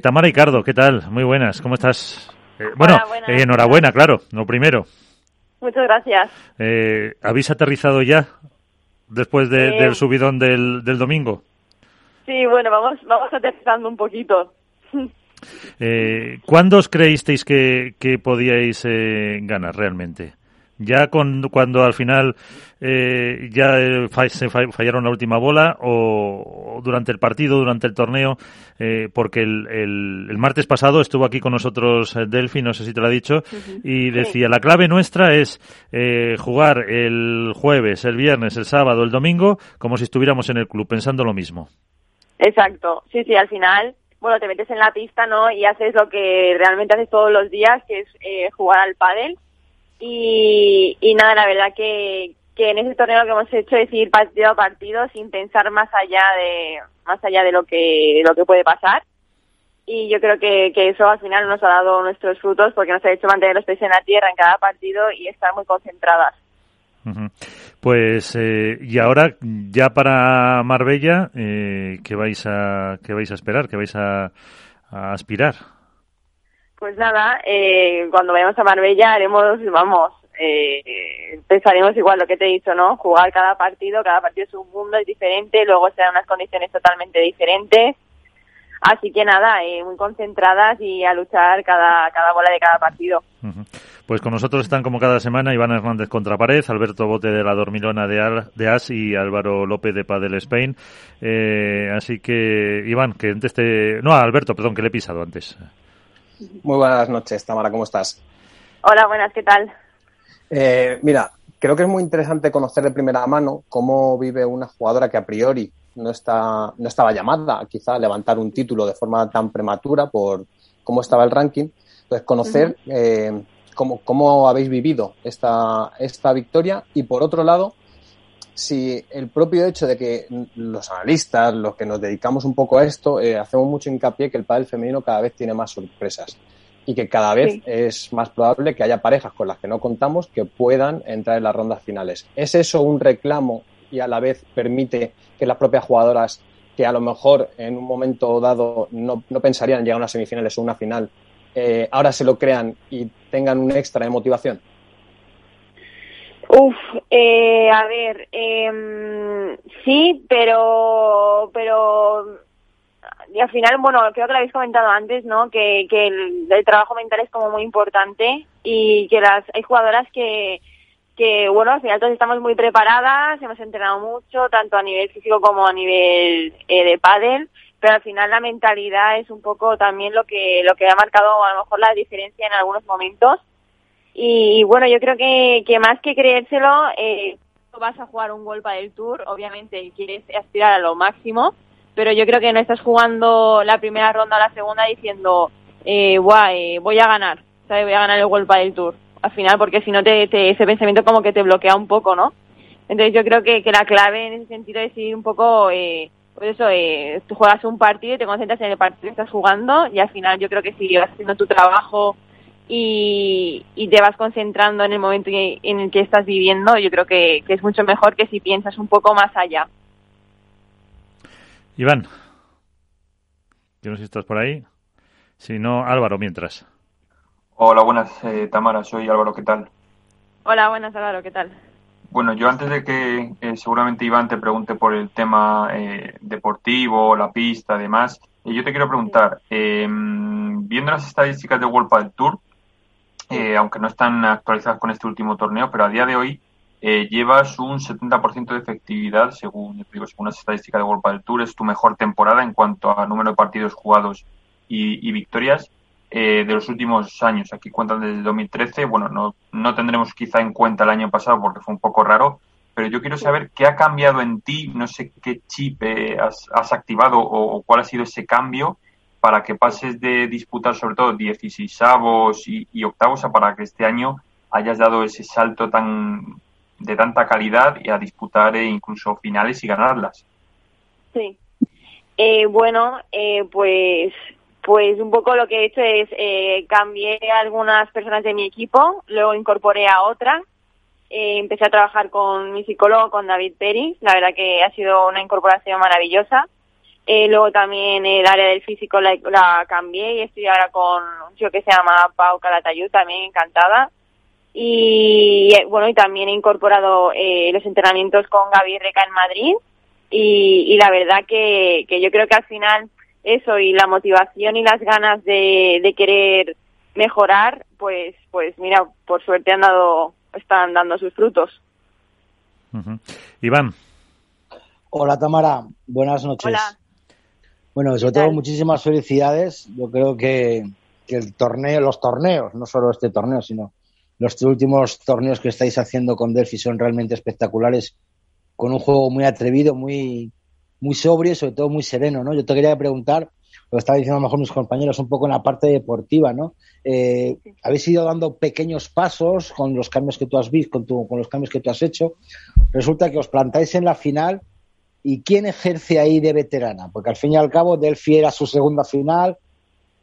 Tamara Ricardo, ¿qué tal? Muy buenas, ¿cómo estás? Eh, bueno, eh, enhorabuena, claro, lo primero. Muchas gracias. Eh, ¿Habéis aterrizado ya después del subidón del, del, domingo? Sí, bueno, vamos, vamos aterrizando un poquito. ¿Cuándo os creísteis que, que podíais ganar realmente? Ya con, cuando al final eh, ya eh, se fallaron la última bola o, durante el partido, durante el torneo, eh, porque el, el, martes pasado estuvo aquí con nosotros Delphi, no sé si te lo ha dicho, y decía, la clave nuestra es jugar el jueves, el viernes, el sábado, el domingo, como si estuviéramos en el club, pensando lo mismo. Exacto, sí, sí, al final bueno, te metes en la pista, ¿no? Y haces lo que realmente haces todos los días, que es jugar al pádel y, y nada, la verdad que, que en ese torneo lo que hemos hecho es ir partido a partido sin pensar más allá de más allá de lo que lo que puede pasar y yo creo que, que eso al final nos ha dado nuestros frutos porque nos ha hecho mantener los pies en la tierra en cada partido y estar muy concentradas. Pues eh, y ahora ya para Marbella eh, qué vais a qué vais a esperar, qué vais a aspirar. Pues nada, eh, cuando vayamos a Marbella haremos, vamos, eh, pensaremos igual lo que te he dicho, ¿no? Jugar cada partido, cada partido es un mundo, es diferente, luego serán unas condiciones totalmente diferentes. Así que nada, eh, muy concentradas y a luchar cada, cada bola de cada partido. Pues con nosotros están como cada semana Iván Hernández contra pared, Alberto Bote de la Dormilona de, de As y Álvaro López de Padel Spain. Eh, así que, Iván, que antes te... No, Alberto, perdón, que le he pisado antes. Muy buenas noches, Tamara, ¿cómo estás? Hola, buenas, ¿qué tal? Eh, mira, creo que es muy interesante conocer de primera mano cómo vive una jugadora que a priori no, está, no estaba llamada quizá a levantar un título de forma tan prematura por cómo estaba el ranking. Entonces, conocer eh, cómo, cómo habéis vivido esta, esta victoria y, por otro lado, si el propio hecho de que los analistas, los que nos dedicamos un poco a esto, eh, hacemos mucho hincapié que el pádel femenino cada vez tiene más sorpresas y que cada vez es más probable que haya parejas con las que no contamos que puedan entrar en las rondas finales. ¿Es eso un reclamo y a la vez permite que las propias jugadoras que a lo mejor en un momento dado no, no pensarían llegar a unas semifinales o una final, eh, ahora se lo crean y tengan un extra de motivación? Uf, eh, a ver, eh, sí, pero, pero, y al final, bueno, creo que lo habéis comentado antes, ¿no? Que, que el, trabajo mental es como muy importante y que las hay jugadoras que, que, bueno, al final todos estamos muy preparadas, hemos entrenado mucho, tanto a nivel físico como a nivel eh, de pádel, pero al final la mentalidad es un poco también lo que, lo que ha marcado a lo mejor la diferencia en algunos momentos y, bueno, yo creo que, que más que creérselo, eh, vas a jugar un golpe del Tour, obviamente quieres aspirar a lo máximo, pero yo creo que no estás jugando la primera ronda o la segunda diciendo, eh, eh, voy a ganar, ¿sabes? voy a ganar el golpe del Tour. Al final, porque si no, te, ese pensamiento como que te bloquea un poco, ¿no? Entonces yo creo que, que la clave en ese sentido es ir un poco, eh, pues eso, eh, tú juegas un partido y te concentras en el partido que estás jugando y al final yo creo que si vas haciendo tu trabajo y, te vas concentrando en el momento en el que estás viviendo, yo creo que, es mucho mejor que si piensas un poco más allá. Iván, yo no sé si estás por ahí. Si no, Álvaro, mientras. Hola, buenas, eh, Tamara, soy Álvaro, ¿qué tal? Hola, buenas, Álvaro, ¿qué tal? Bueno, yo antes de que eh, seguramente Iván te pregunte por el tema eh, deportivo, la pista, además, yo te quiero preguntar, viendo las estadísticas de World Padel Tour, eh, aunque no están actualizadas con este último torneo, pero a día de hoy eh, llevas un 70% de efectividad, según, digo, según las estadísticas de World del Tour. Es tu mejor temporada en cuanto a número de partidos jugados y, victorias eh, de los últimos años. Aquí cuentan desde 2013. Bueno, no, no tendremos quizá en cuenta el año pasado porque fue un poco raro, pero yo quiero saber qué ha cambiado en ti, no sé qué chip has, has, activado o, cuál ha sido ese cambio para que pases de disputar sobre todo 16 y, y octavos a para que este año hayas dado ese salto tan de tanta calidad y a disputar eh, incluso finales y ganarlas. Sí. Eh, bueno, eh, pues pues un poco lo que he hecho es eh, cambié a algunas personas de mi equipo, luego incorporé a otra, eh, empecé a trabajar con mi psicólogo, con David Peri, la verdad que ha sido una incorporación maravillosa Eh, luego también el área del físico la, la cambié y estoy ahora con un chico que se llama Pau Calatayud, también encantada. Y eh, bueno, y también he incorporado eh, los entrenamientos con Gaby Reca en Madrid. Y, y la verdad que, que yo creo que al final eso y la motivación y las ganas de, de querer mejorar, pues, pues mira, por suerte han dado, están dando sus frutos. Iván, Hola Tamara, buenas noches. Hola. Bueno, sobre todo muchísimas felicidades. Yo creo que, que el torneo, los torneos, no solo este torneo, sino los últimos torneos que estáis haciendo con Delphi son realmente espectaculares, con un juego muy atrevido, muy, muy sobrio y sobre todo muy sereno, ¿no? Yo te quería preguntar, lo estaba diciendo a lo mejor mis compañeros, un poco en la parte deportiva, ¿no? Eh, habéis ido dando pequeños pasos con los cambios que tú has visto, con, tu- con los cambios que tú has hecho. Resulta que os plantáis en la final ¿Y quién ejerce ahí de veterana? Porque al fin y al cabo, Delphi era su segunda final,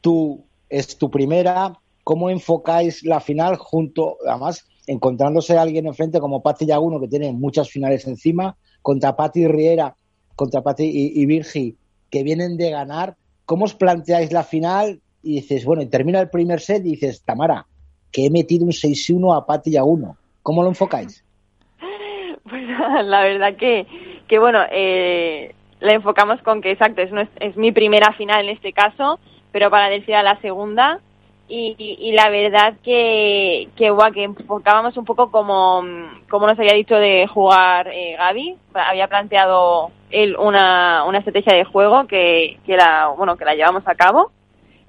tú es tu primera. ¿Cómo enfocáis la final junto, además, encontrándose a alguien enfrente como Patti Yaguno, que tiene muchas finales encima, contra Patti Riera, contra Patti y, Virgi, que vienen de ganar? ¿Cómo os planteáis la final? Y dices, bueno, y termina el primer set y dices, Tamara, que he metido un 6-1 a Patti Yaguno. ¿Cómo lo enfocáis? Pues la verdad que, que bueno, eh, la enfocamos con que, exacto, es, es mi primera final en este caso, pero para Delphi era la segunda. Y, y- y la verdad que, que, guau, que enfocábamos un poco como, como nos había dicho de jugar eh, Gaby. Había planteado él una, una estrategia de juego que, que, la, bueno, que la llevamos a cabo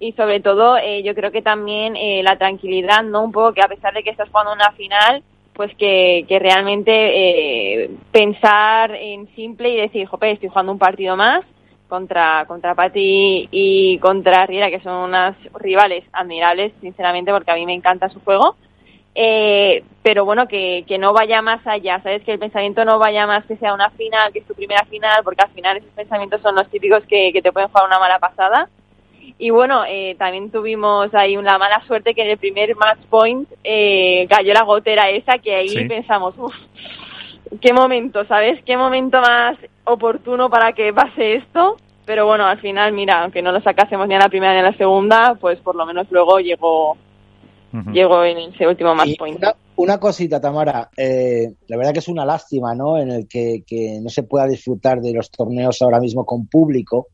y sobre todo eh, yo creo que también eh, la tranquilidad, ¿no? Un poco que a pesar de que estás jugando una final, pues que, que realmente eh, pensar en simple y decir, jope, estoy jugando un partido más contra contra Pati y contra Riera, que son unas rivales admirables, sinceramente, porque a mí me encanta su juego. Eh, pero bueno, que, que no vaya más allá, ¿sabes? Que el pensamiento no vaya más que sea una final, que es tu primera final, porque al final esos pensamientos son los típicos que, que te pueden jugar una mala pasada. Y bueno, eh, también tuvimos ahí una mala suerte que en el primer match point eh, cayó la gotera esa, que ahí Sí. pensamos, uff, qué momento, ¿sabes? Qué momento más oportuno para que pase esto. Pero bueno, al final, mira, aunque no lo sacásemos ni a la primera ni a la segunda, pues por lo menos luego llegó, Ujú. llegó en ese último match point. una, una cosita, Tamara. eh, la verdad que es una lástima, ¿no? En el que, que no se pueda disfrutar de los torneos ahora mismo con público.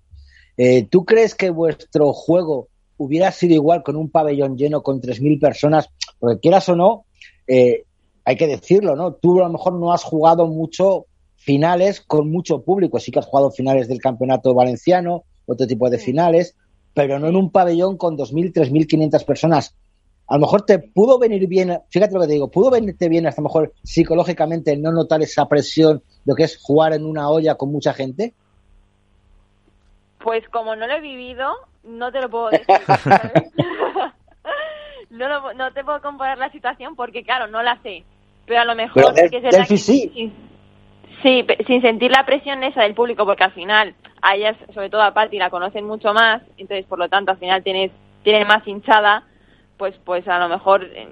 Eh, ¿Tú crees que vuestro juego hubiera sido igual con un pabellón lleno con 3.000 personas? Porque quieras o no, eh, hay que decirlo, ¿no? Tú a lo mejor no has jugado mucho finales con mucho público. Sí que has jugado finales del campeonato valenciano, otro tipo de finales, pero no en un pabellón con 2.000, 3.500 personas a lo mejor te pudo venir bien, fíjate lo que te digo, pudo venirte bien hasta mejor psicológicamente no notar esa presión de lo que es jugar en una olla con mucha gente. Pues como no lo he vivido, no te lo puedo decir. ¿sabes? no, lo- no te puedo comparar la situación porque, claro, no la sé. Pero a lo mejor Pero sí que es verdad Delphi que sí. sin- sí, pe- sin sentir la presión esa del público, porque al final a ellas, sobre todo a Patti, la conocen mucho más, entonces por lo tanto al final tienes, tienen más hinchada, pues pues a lo mejor eh,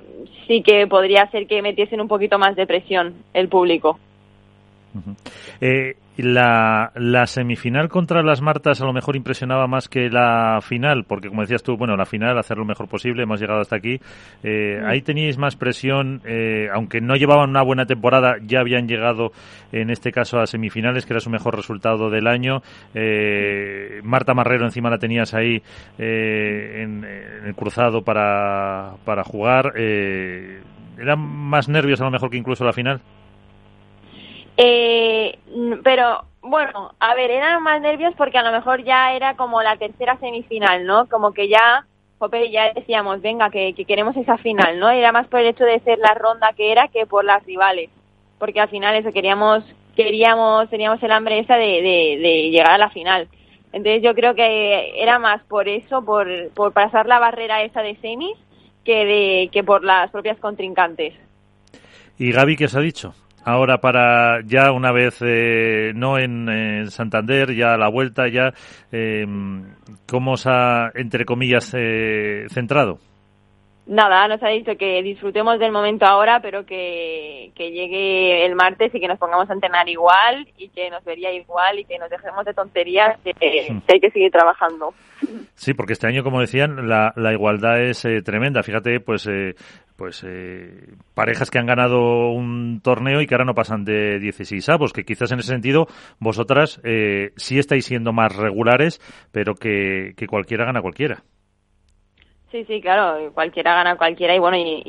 sí que podría ser que metiesen un poquito más de presión el público. Eh, la, la semifinal contra las Martas a lo mejor impresionaba más que la final, porque como decías tú, bueno, la final, hacer lo mejor posible, hemos llegado hasta aquí. Eh, Ahí teníais más presión, eh, aunque no llevaban una buena temporada, ya habían llegado en este caso a semifinales, que era su mejor resultado del año. Eh, Marta Marrero encima la tenías ahí eh, en, en el cruzado para, para jugar. Eh, ¿Eran más nervios a lo mejor que incluso la final? Eh, pero bueno, a ver, eran más nervios porque a lo mejor ya era como la tercera semifinal, ¿no? Como que ya, jope, ya decíamos, venga, que, que queremos esa final, ¿no? Era más por el hecho de ser la ronda que era que por las rivales, porque al final eso queríamos, queríamos, teníamos el hambre esa de, de, de llegar a la final. Entonces yo creo que era más por eso, por, por pasar la barrera esa de semis, que de, que por las propias contrincantes. ¿Y Gaby qué os ha dicho? Ahora para ya una vez eh, no en, eh, Santander, ya a la vuelta, ya eh, ¿cómo os ha, entre comillas, eh, centrado? Nada, nos ha dicho que disfrutemos del momento ahora, pero que, que llegue el martes y que nos pongamos a entrenar igual y que nos vería igual y que nos dejemos de tonterías, que, hay que seguir trabajando. Sí, porque este año, como decían, la, la igualdad es eh, tremenda. Fíjate, pues eh, pues eh, parejas que han ganado un torneo y que ahora no pasan de 16 avos, que quizás en ese sentido vosotras eh, sí estáis siendo más regulares, pero que, que cualquiera gana cualquiera. Sí, sí, claro, cualquiera gana cualquiera y bueno, y,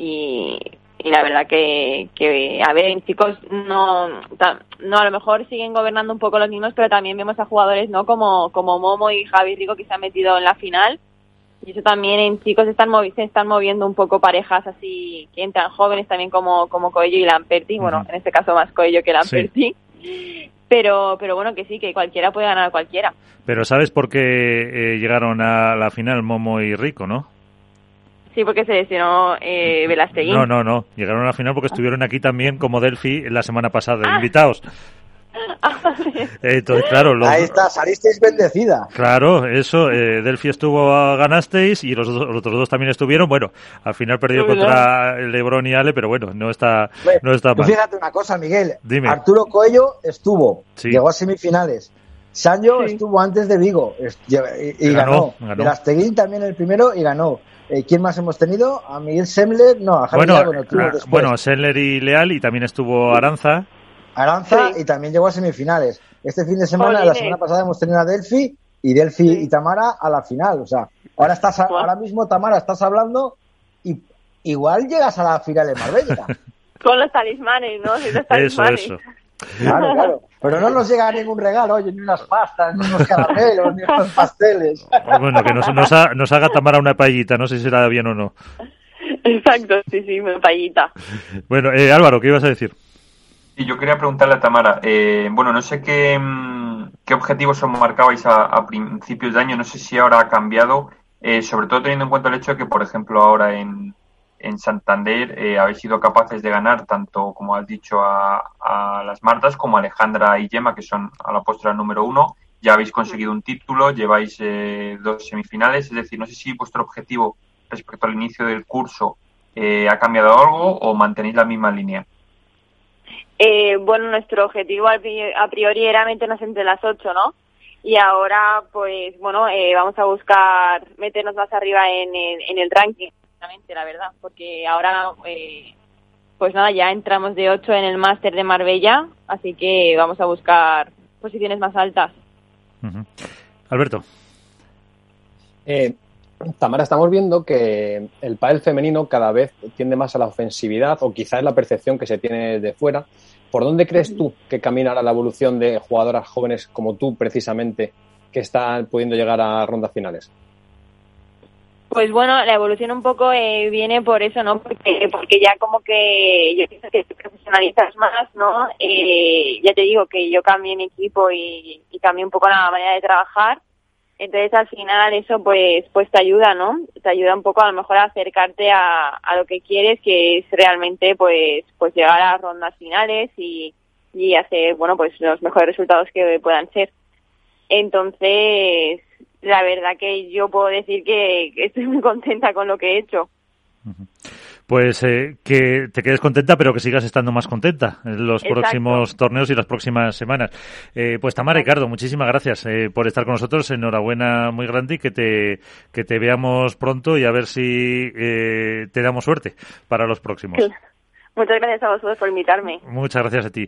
y, la verdad que, que, a ver, chicos, no, no, a lo mejor siguen gobernando un poco los mismos, pero también vemos a jugadores, ¿no? Como, como Momo y Javi Rico que se han metido en la final. Y eso también en chicos están se están moviendo un poco parejas así que entran jóvenes también como, como Coello y Lamperti, bueno, en este caso más Coello que Lamperti. Pero, pero bueno, que sí, que cualquiera puede ganar a cualquiera. Pero ¿sabes por qué eh, llegaron a la final Momo y Rico, no? Sí, porque se lesionó eh, No, no, no. Llegaron a la final porque estuvieron aquí también como Delphi la semana pasada, ah. invitados. Entonces, claro, ahí está, salisteis bendecida. Claro, eso, eh, Delphi estuvo, ganasteis y los, los, otros dos también estuvieron. Bueno, al final perdió contra Lebron y Ale, pero bueno, no está, no está mal. Fíjate una cosa, Miguel. Dime. Arturo Coello estuvo, llegó a semifinales. Sancho estuvo antes de Vigo y, ganó. ganó. también el primero y ganó. Eh, ¿Quién más hemos tenido? A Miguel Semler, no, a Javier bueno, bueno, bueno, Semler y Leal y también estuvo Aranza. Aranza y también llegó a semifinales. Este fin de semana, la semana pasada hemos tenido a Delphi y Delphi y Tamara a la final. O sea, ahora estás, ahora mismo Tamara estás hablando y igual llegas a la final de Marbella. Con los talismanes, ¿no? Eso, eso. Claro, claro. Pero no nos llega ningún regalo, oye, ni unas pastas, ni unos caramelos, ni unos pasteles. Bueno, que nos, nos, haga Tamara una paellita, no sé si será bien o no. Exacto, sí, sí, una paellita. Bueno, eh, Álvaro, ¿qué ibas a decir? Y yo quería preguntarle a Tamara, eh, bueno, no sé qué, mm, qué objetivos os marcabais a, principios de año, no sé si ahora ha cambiado, eh, sobre todo teniendo en cuenta el hecho de que, por ejemplo, ahora en, en Santander eh, habéis sido capaces de ganar tanto, como has dicho, a, las Martas como a Alejandra y Gemma, que son a la postura número uno. Ya habéis conseguido un título, lleváis eh, dos semifinales, es decir, no sé si vuestro objetivo respecto al inicio del curso eh, ha cambiado algo o mantenéis la misma línea. bueno, nuestro objetivo a priori era meternos entre las ocho, ¿no? Y ahora, pues, bueno, vamos a buscar meternos más arriba en, en el ranking la verdad, porque ahora, eh, pues nada, ya entramos de 8 en el máster de Marbella, así que vamos a buscar posiciones más altas. Alberto. Eh, Tamara, estamos viendo que el pádel femenino cada vez tiende más a la ofensividad o quizás es la percepción que se tiene de fuera. ¿Por dónde crees tú que caminará la evolución de jugadoras jóvenes como tú, precisamente, que están pudiendo llegar a rondas finales? Pues bueno, la evolución un poco eh, viene por eso, ¿no? Porque, porque ya como que yo pienso que te profesionalizas más, ¿no? Eh, ya te digo que yo cambié mi equipo y, y cambié un poco la manera de trabajar. Entonces al final eso pues pues te ayuda, ¿no? Te ayuda un poco a lo mejor a acercarte a, a lo que quieres, que es realmente pues pues llegar a rondas finales y, y hacer, bueno, pues los mejores resultados que puedan ser. Entonces, la verdad que yo puedo decir que, estoy muy contenta con lo que he hecho. Pues eh, que te quedes contenta, pero que sigas estando más contenta en los próximos torneos y las próximas semanas. Eh, pues Tamara Ricardo, muchísimas gracias eh, por estar con nosotros. Enhorabuena muy grande y que te, que te veamos pronto y a ver si te damos suerte para los próximos. Muchas gracias a vosotros por invitarme. Muchas gracias a ti.